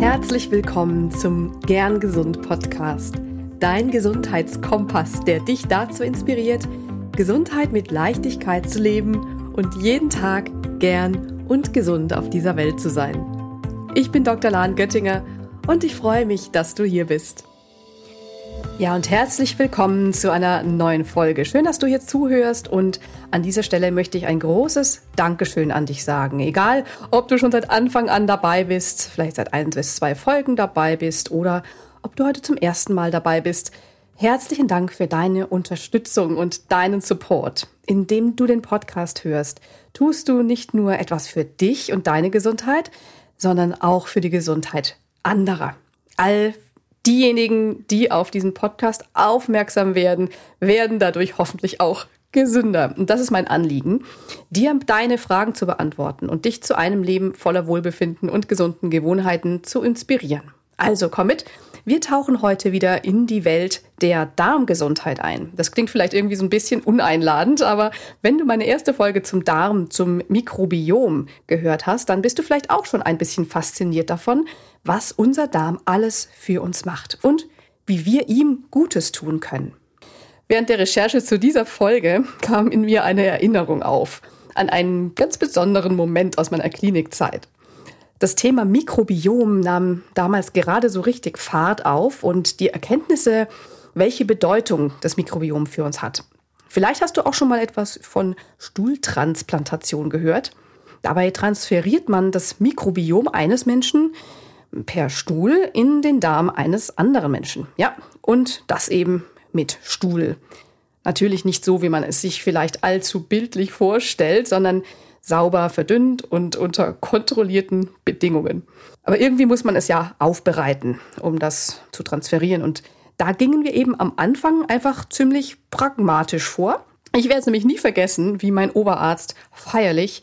Herzlich willkommen zum Gern Gesund Podcast, dein Gesundheitskompass, der dich dazu inspiriert, Gesundheit mit Leichtigkeit zu leben und jeden Tag gern und gesund auf dieser Welt zu sein. Ich bin Dr. Lahn Göttinger und ich freue mich, dass du hier bist. Ja, und herzlich willkommen zu einer neuen Folge. Schön, dass du hier zuhörst und an dieser Stelle möchte ich ein großes Dankeschön an dich sagen. Egal, ob du schon seit Anfang an dabei bist, vielleicht seit ein bis zwei Folgen dabei bist oder ob du heute zum ersten Mal dabei bist. Herzlichen Dank für deine Unterstützung und deinen Support. Indem du den Podcast hörst, tust du nicht nur etwas für dich und deine Gesundheit, sondern auch für die Gesundheit anderer. All diejenigen, die auf diesen Podcast aufmerksam werden, werden dadurch hoffentlich auch gesünder. Und das ist mein Anliegen, dir deine Fragen zu beantworten und dich zu einem Leben voller Wohlbefinden und gesunden Gewohnheiten zu inspirieren. Also komm mit, wir tauchen heute wieder in die Welt der Darmgesundheit ein. Das klingt vielleicht irgendwie so ein bisschen uneinladend, aber wenn du meine erste Folge zum Darm, zum Mikrobiom gehört hast, dann bist du vielleicht auch schon ein bisschen fasziniert davon, was unser Darm alles für uns macht und wie wir ihm Gutes tun können. Während der Recherche zu dieser Folge kam in mir eine Erinnerung auf an einen ganz besonderen Moment aus meiner Klinikzeit. Das Thema Mikrobiom nahm damals gerade so richtig Fahrt auf und die Erkenntnisse, welche Bedeutung das Mikrobiom für uns hat. Vielleicht hast du auch schon mal etwas von Stuhltransplantation gehört. Dabei transferiert man das Mikrobiom eines Menschen per Stuhl in den Darm eines anderen Menschen. Ja, und das eben mit Stuhl. Natürlich nicht so, wie man es sich vielleicht allzu bildlich vorstellt, sondern sauber verdünnt und unter kontrollierten Bedingungen. Aber irgendwie muss man es ja aufbereiten, um das zu transferieren. Und da gingen wir eben am Anfang einfach ziemlich pragmatisch vor. Ich werde es nämlich nie vergessen, wie mein Oberarzt feierlich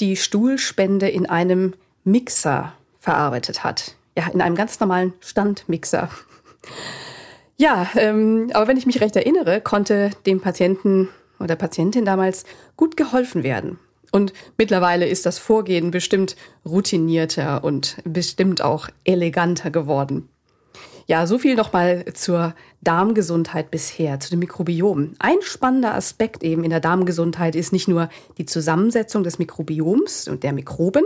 die Stuhlspende in einem Mixer verarbeitet hat. Ja, in einem ganz normalen Standmixer. Ja, ähm, aber wenn ich mich recht erinnere, konnte dem Patienten oder Patientin damals gut geholfen werden. Und mittlerweile ist das Vorgehen bestimmt routinierter und bestimmt auch eleganter geworden. Ja, so viel nochmal zur Darmgesundheit bisher, zu dem Mikrobiom. Ein spannender Aspekt eben in der Darmgesundheit ist nicht nur die Zusammensetzung des Mikrobioms und der Mikroben,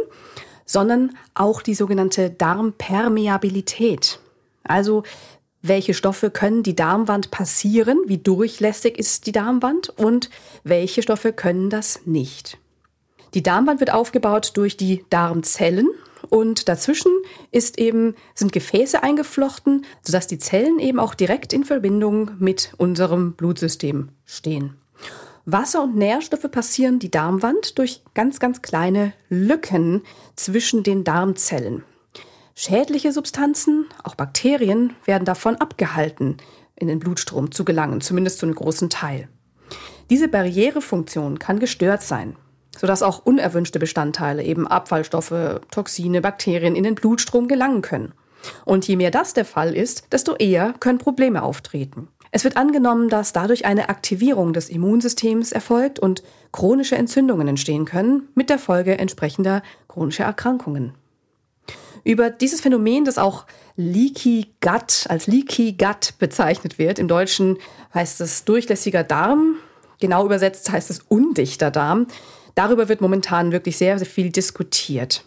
sondern auch die sogenannte Darmpermeabilität. Also welche Stoffe können die Darmwand passieren, wie durchlässig ist die Darmwand und welche Stoffe können das nicht. Die Darmwand wird aufgebaut durch die Darmzellen und dazwischen ist eben, sind Gefäße eingeflochten, sodass die Zellen eben auch direkt in Verbindung mit unserem Blutsystem stehen. Wasser und Nährstoffe passieren die Darmwand durch ganz, ganz kleine Lücken zwischen den Darmzellen. Schädliche Substanzen, auch Bakterien, werden davon abgehalten, in den Blutstrom zu gelangen, zumindest zu einem großen Teil. Diese Barrierefunktion kann gestört sein sodass auch unerwünschte Bestandteile, eben Abfallstoffe, Toxine, Bakterien in den Blutstrom gelangen können. Und je mehr das der Fall ist, desto eher können Probleme auftreten. Es wird angenommen, dass dadurch eine Aktivierung des Immunsystems erfolgt und chronische Entzündungen entstehen können, mit der Folge entsprechender chronischer Erkrankungen. Über dieses Phänomen, das auch Leaky Gut als Leaky Gut bezeichnet wird, im Deutschen heißt es durchlässiger Darm, genau übersetzt heißt es undichter Darm, Darüber wird momentan wirklich sehr, sehr viel diskutiert.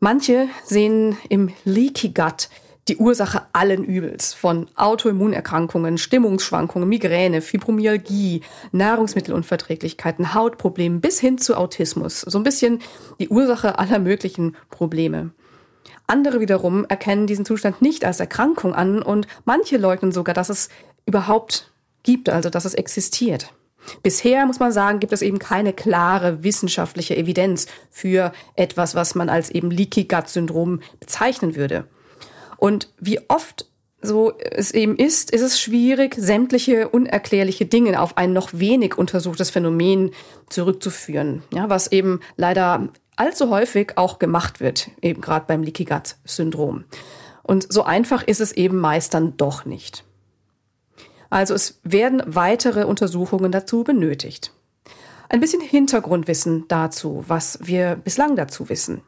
Manche sehen im Leaky Gut die Ursache allen Übels, von Autoimmunerkrankungen, Stimmungsschwankungen, Migräne, Fibromyalgie, Nahrungsmittelunverträglichkeiten, Hautproblemen bis hin zu Autismus. So ein bisschen die Ursache aller möglichen Probleme. Andere wiederum erkennen diesen Zustand nicht als Erkrankung an und manche leugnen sogar, dass es überhaupt gibt, also dass es existiert. Bisher muss man sagen, gibt es eben keine klare wissenschaftliche Evidenz für etwas, was man als eben Leaky Gut Syndrom bezeichnen würde. Und wie oft so es eben ist, ist es schwierig, sämtliche unerklärliche Dinge auf ein noch wenig untersuchtes Phänomen zurückzuführen, ja, was eben leider allzu häufig auch gemacht wird, eben gerade beim Leaky Gut Syndrom. Und so einfach ist es eben meist dann doch nicht. Also es werden weitere Untersuchungen dazu benötigt. Ein bisschen Hintergrundwissen dazu, was wir bislang dazu wissen.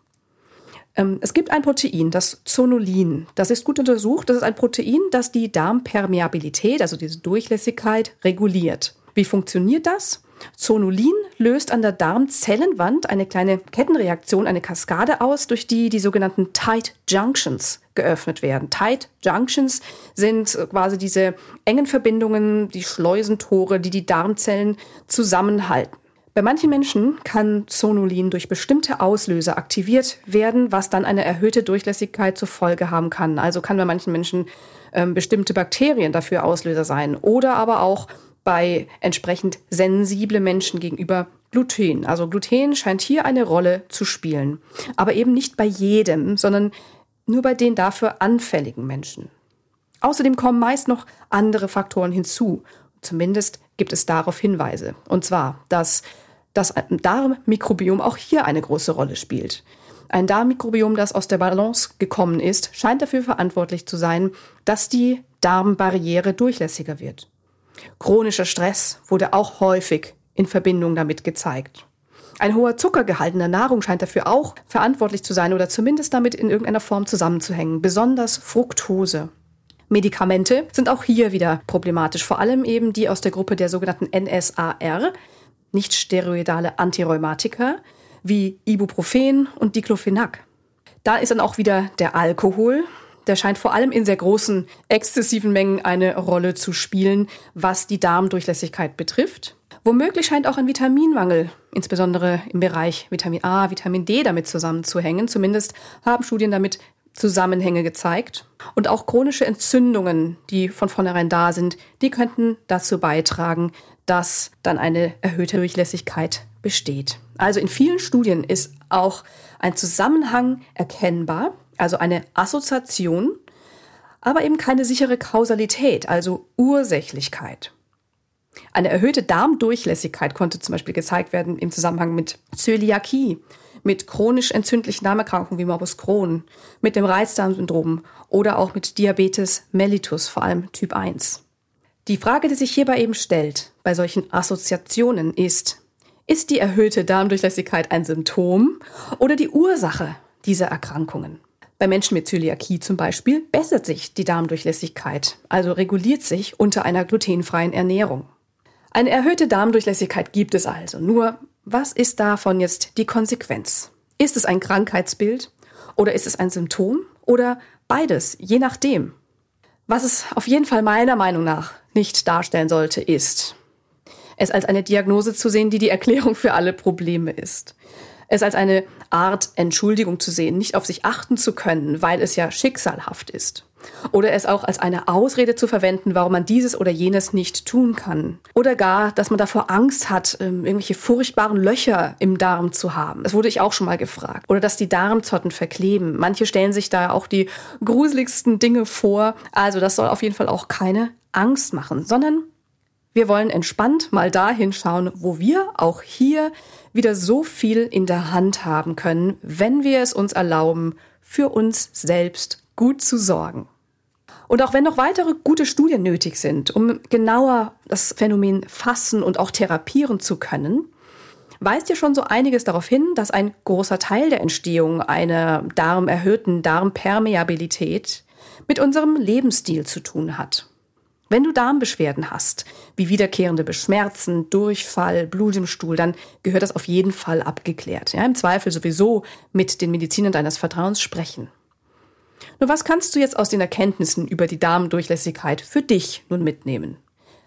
Ähm, es gibt ein Protein, das Zonulin. Das ist gut untersucht. Das ist ein Protein, das die Darmpermeabilität, also diese Durchlässigkeit, reguliert. Wie funktioniert das? Zonulin löst an der Darmzellenwand eine kleine Kettenreaktion, eine Kaskade aus, durch die die sogenannten Tight Junctions geöffnet werden. Tight Junctions sind quasi diese engen Verbindungen, die Schleusentore, die die Darmzellen zusammenhalten. Bei manchen Menschen kann Zonulin durch bestimmte Auslöser aktiviert werden, was dann eine erhöhte Durchlässigkeit zur Folge haben kann. Also kann bei manchen Menschen ähm, bestimmte Bakterien dafür Auslöser sein oder aber auch bei entsprechend sensible Menschen gegenüber Gluten. Also Gluten scheint hier eine Rolle zu spielen. Aber eben nicht bei jedem, sondern nur bei den dafür anfälligen Menschen. Außerdem kommen meist noch andere Faktoren hinzu. Zumindest gibt es darauf Hinweise. Und zwar, dass das Darmmikrobiom auch hier eine große Rolle spielt. Ein Darmmikrobiom, das aus der Balance gekommen ist, scheint dafür verantwortlich zu sein, dass die Darmbarriere durchlässiger wird. Chronischer Stress wurde auch häufig in Verbindung damit gezeigt. Ein hoher Zuckergehalt in der Nahrung scheint dafür auch verantwortlich zu sein oder zumindest damit in irgendeiner Form zusammenzuhängen, besonders Fructose. Medikamente sind auch hier wieder problematisch, vor allem eben die aus der Gruppe der sogenannten NSAR, nicht steroidale Antirheumatika, wie Ibuprofen und Diclofenac. Da ist dann auch wieder der Alkohol, der scheint vor allem in sehr großen, exzessiven Mengen eine Rolle zu spielen, was die Darmdurchlässigkeit betrifft. Womöglich scheint auch ein Vitaminmangel, insbesondere im Bereich Vitamin A, Vitamin D, damit zusammenzuhängen. Zumindest haben Studien damit Zusammenhänge gezeigt. Und auch chronische Entzündungen, die von vornherein da sind, die könnten dazu beitragen, dass dann eine erhöhte Durchlässigkeit besteht. Also in vielen Studien ist auch ein Zusammenhang erkennbar also eine Assoziation, aber eben keine sichere Kausalität, also Ursächlichkeit. Eine erhöhte Darmdurchlässigkeit konnte zum Beispiel gezeigt werden im Zusammenhang mit Zöliakie, mit chronisch entzündlichen Darmerkrankungen wie Morbus Crohn, mit dem Reizdarmsyndrom oder auch mit Diabetes mellitus, vor allem Typ 1. Die Frage, die sich hierbei eben stellt, bei solchen Assoziationen ist, ist die erhöhte Darmdurchlässigkeit ein Symptom oder die Ursache dieser Erkrankungen? Bei Menschen mit Zöliakie zum Beispiel bessert sich die Darmdurchlässigkeit, also reguliert sich unter einer glutenfreien Ernährung. Eine erhöhte Darmdurchlässigkeit gibt es also. Nur, was ist davon jetzt die Konsequenz? Ist es ein Krankheitsbild oder ist es ein Symptom oder beides, je nachdem? Was es auf jeden Fall meiner Meinung nach nicht darstellen sollte, ist, es als eine Diagnose zu sehen, die die Erklärung für alle Probleme ist es als eine Art Entschuldigung zu sehen, nicht auf sich achten zu können, weil es ja schicksalhaft ist. Oder es auch als eine Ausrede zu verwenden, warum man dieses oder jenes nicht tun kann. Oder gar, dass man davor Angst hat, ähm, irgendwelche furchtbaren Löcher im Darm zu haben. Das wurde ich auch schon mal gefragt. Oder dass die Darmzotten verkleben. Manche stellen sich da auch die gruseligsten Dinge vor. Also das soll auf jeden Fall auch keine Angst machen, sondern wir wollen entspannt mal dahin schauen, wo wir auch hier wieder so viel in der Hand haben können, wenn wir es uns erlauben, für uns selbst gut zu sorgen. Und auch wenn noch weitere gute Studien nötig sind, um genauer das Phänomen fassen und auch therapieren zu können, weist ja schon so einiges darauf hin, dass ein großer Teil der Entstehung einer darmerhöhten Darmpermeabilität mit unserem Lebensstil zu tun hat. Wenn du Darmbeschwerden hast, wie wiederkehrende Beschmerzen, Durchfall, Blut im Stuhl, dann gehört das auf jeden Fall abgeklärt. Ja, Im Zweifel sowieso mit den Medizinern deines Vertrauens sprechen. Nur was kannst du jetzt aus den Erkenntnissen über die Darmdurchlässigkeit für dich nun mitnehmen?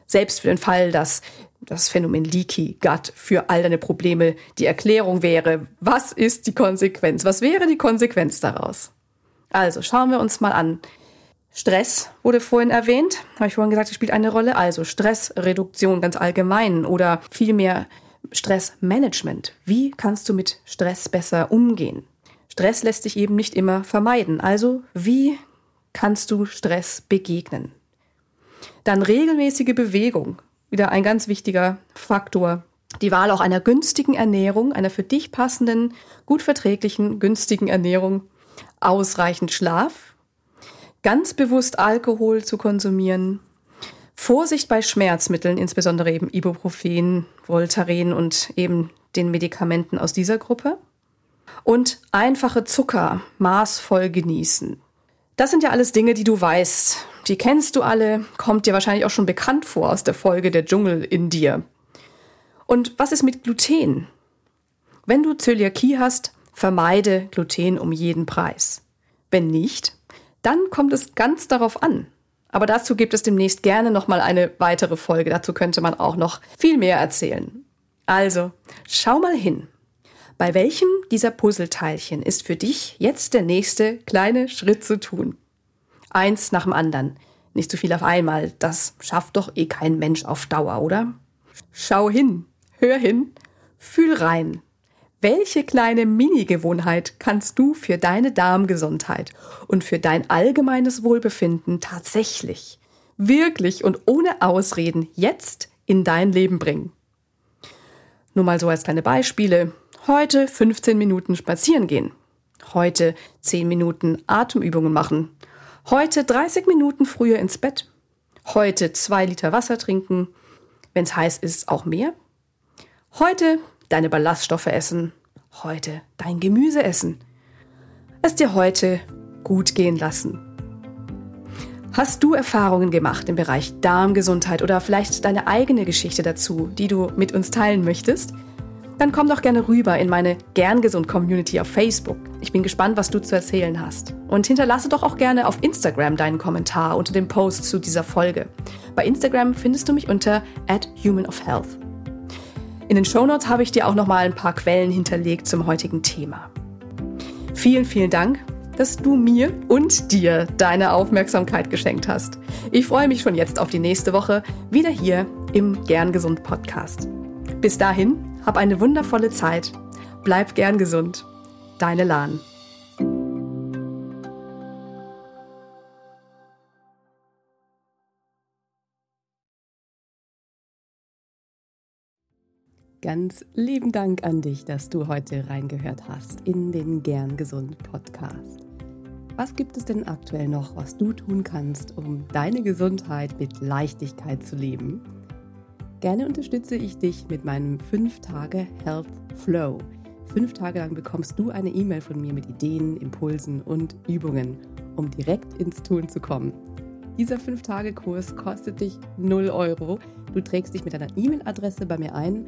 Selbst für den Fall, dass das Phänomen Leaky Gut für all deine Probleme die Erklärung wäre, was ist die Konsequenz? Was wäre die Konsequenz daraus? Also schauen wir uns mal an, Stress wurde vorhin erwähnt, habe ich vorhin gesagt, es spielt eine Rolle. Also Stressreduktion ganz allgemein oder vielmehr Stressmanagement. Wie kannst du mit Stress besser umgehen? Stress lässt sich eben nicht immer vermeiden. Also wie kannst du Stress begegnen? Dann regelmäßige Bewegung, wieder ein ganz wichtiger Faktor. Die Wahl auch einer günstigen Ernährung, einer für dich passenden, gut verträglichen, günstigen Ernährung, ausreichend Schlaf, ganz bewusst Alkohol zu konsumieren, Vorsicht bei Schmerzmitteln, insbesondere eben Ibuprofen, Voltaren und eben den Medikamenten aus dieser Gruppe. Und einfache Zucker maßvoll genießen. Das sind ja alles Dinge, die du weißt. Die kennst du alle, kommt dir wahrscheinlich auch schon bekannt vor aus der Folge Der Dschungel in dir. Und was ist mit Gluten? Wenn du Zöliakie hast, vermeide Gluten um jeden Preis. Wenn nicht, dann kommt es ganz darauf an. Aber dazu gibt es demnächst gerne nochmal eine weitere Folge. Dazu könnte man auch noch viel mehr erzählen. Also, schau mal hin. Bei welchem dieser Puzzleteilchen ist für dich jetzt der nächste kleine Schritt zu tun? Eins nach dem anderen. Nicht zu viel auf einmal. Das schafft doch eh kein Mensch auf Dauer, oder? Schau hin, hör hin, fühl rein. Welche kleine Mini-Gewohnheit kannst du für deine Darmgesundheit und für dein allgemeines Wohlbefinden tatsächlich, wirklich und ohne Ausreden jetzt in dein Leben bringen? Nur mal so als kleine Beispiele. Heute 15 Minuten spazieren gehen. Heute 10 Minuten Atemübungen machen. Heute 30 Minuten früher ins Bett. Heute 2 Liter Wasser trinken. Wenn es heiß ist, auch mehr. Heute deine Ballaststoffe essen, heute dein Gemüse essen, es dir heute gut gehen lassen. Hast du Erfahrungen gemacht im Bereich Darmgesundheit oder vielleicht deine eigene Geschichte dazu, die du mit uns teilen möchtest? Dann komm doch gerne rüber in meine Gern Gesund Community auf Facebook. Ich bin gespannt, was du zu erzählen hast. Und hinterlasse doch auch gerne auf Instagram deinen Kommentar unter dem Post zu dieser Folge. Bei Instagram findest du mich unter at humanofhealth. In den Shownotes habe ich dir auch noch mal ein paar Quellen hinterlegt zum heutigen Thema. Vielen, vielen Dank, dass du mir und dir deine Aufmerksamkeit geschenkt hast. Ich freue mich schon jetzt auf die nächste Woche wieder hier im Gern Gesund Podcast. Bis dahin, hab eine wundervolle Zeit. Bleib gern gesund. Deine Lahn. Ganz lieben Dank an dich, dass du heute reingehört hast in den Gern Gesund Podcast. Was gibt es denn aktuell noch, was du tun kannst, um deine Gesundheit mit Leichtigkeit zu leben? Gerne unterstütze ich dich mit meinem 5-Tage Health Flow. Fünf Tage lang bekommst du eine E-Mail von mir mit Ideen, Impulsen und Übungen, um direkt ins Tun zu kommen. Dieser 5-Tage-Kurs kostet dich 0 Euro. Du trägst dich mit deiner E-Mail-Adresse bei mir ein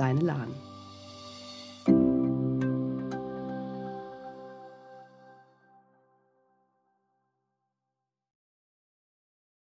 deine Lahn.